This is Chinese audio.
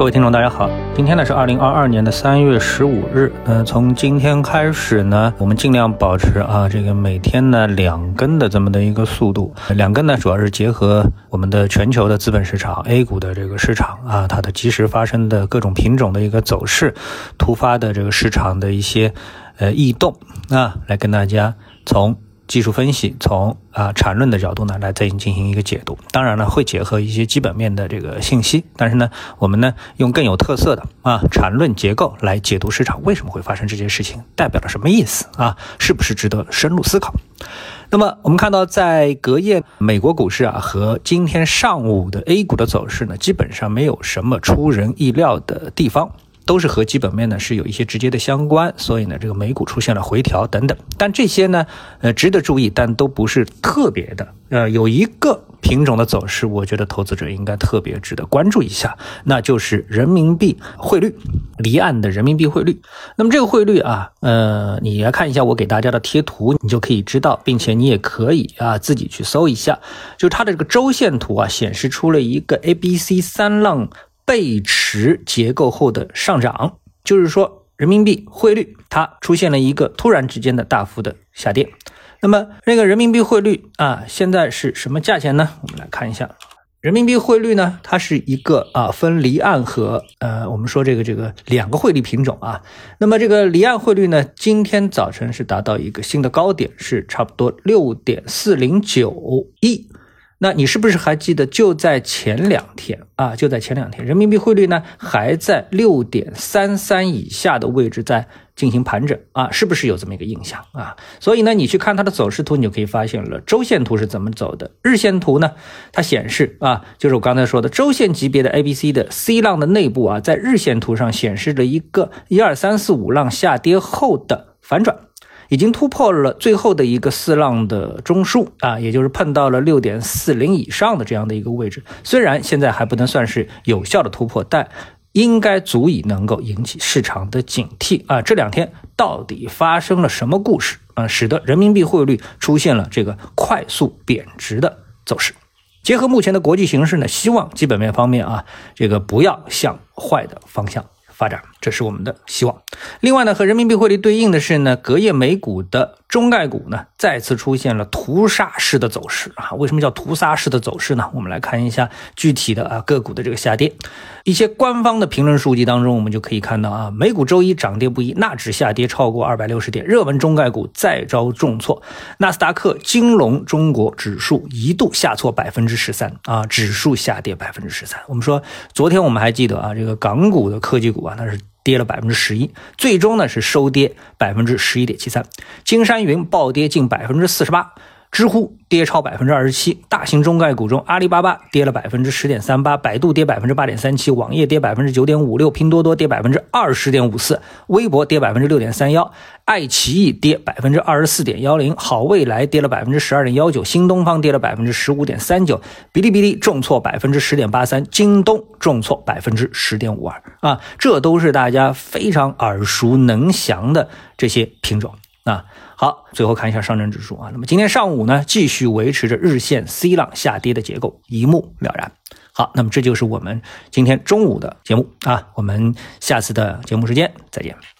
各位听众，大家好，今天呢是二零二二年的三月十五日。嗯，从今天开始呢，我们尽量保持啊这个每天呢两根的这么的一个速度。两根呢，主要是结合我们的全球的资本市场 A 股的这个市场啊，它的及时发生的各种品种的一个走势，突发的这个市场的一些呃异动啊，来跟大家从。技术分析从啊缠论的角度呢来再进行一个解读，当然呢会结合一些基本面的这个信息，但是呢我们呢用更有特色的啊缠论结构来解读市场为什么会发生这件事情，代表了什么意思啊？是不是值得深入思考？那么我们看到在隔夜美国股市啊和今天上午的 A 股的走势呢，基本上没有什么出人意料的地方。都是和基本面呢是有一些直接的相关，所以呢，这个美股出现了回调等等。但这些呢，呃，值得注意，但都不是特别的。呃，有一个品种的走势，我觉得投资者应该特别值得关注一下，那就是人民币汇率，离岸的人民币汇率。那么这个汇率啊，呃，你来看一下我给大家的贴图，你就可以知道，并且你也可以啊自己去搜一下，就它的这个周线图啊，显示出了一个 A、B、C 三浪。背驰结构后的上涨，就是说人民币汇率它出现了一个突然之间的大幅的下跌。那么那个人民币汇率啊，现在是什么价钱呢？我们来看一下，人民币汇率呢，它是一个啊分离岸和呃我们说这个这个两个汇率品种啊。那么这个离岸汇率呢，今天早晨是达到一个新的高点，是差不多六点四零九亿。那你是不是还记得，就在前两天啊，就在前两天，人民币汇率呢还在六点三三以下的位置在进行盘整啊，是不是有这么一个印象啊？所以呢，你去看它的走势图，你就可以发现了，周线图是怎么走的，日线图呢，它显示啊，就是我刚才说的周线级别的 A、B、C 的 C 浪的内部啊，在日线图上显示了一个一二三四五浪下跌后的反转。已经突破了最后的一个四浪的中枢啊，也就是碰到了六点四零以上的这样的一个位置。虽然现在还不能算是有效的突破，但应该足以能够引起市场的警惕啊。这两天到底发生了什么故事啊，使得人民币汇率出现了这个快速贬值的走势？结合目前的国际形势呢，希望基本面方面啊，这个不要向坏的方向。发展，这是我们的希望。另外呢，和人民币汇率对应的是呢，隔夜美股的中概股呢，再次出现了屠杀式的走势啊。为什么叫屠杀式的走势呢？我们来看一下具体的啊个股的这个下跌。一些官方的评论数据当中，我们就可以看到啊，美股周一涨跌不一，纳指下跌超过二百六十点，热门中概股再遭重挫，纳斯达克金融中国指数一度下挫百分之十三啊，指数下跌百分之十三。我们说昨天我们还记得啊，这个港股的科技股啊。那是跌了百分之十一，最终呢是收跌百分之十一点七三。金山云暴跌近百分之四十八。知乎跌超百分之二十七，大型中概股中，阿里巴巴跌了百分之十点三八，百度跌百分之八点三七，网页跌百分之九点五六，拼多多跌百分之二十点五四，微博跌百分之六点三幺，爱奇艺跌百分之二十四点幺零，好未来跌了百分之十二点幺九，新东方跌了百分之十五点三九，哔哩哔哩重挫百分之十点八三，京东重挫百分之十点五二啊，这都是大家非常耳熟能详的这些品种。啊，好，最后看一下上证指数啊，那么今天上午呢，继续维持着日线 C 浪下跌的结构，一目了然。好，那么这就是我们今天中午的节目啊，我们下次的节目时间再见。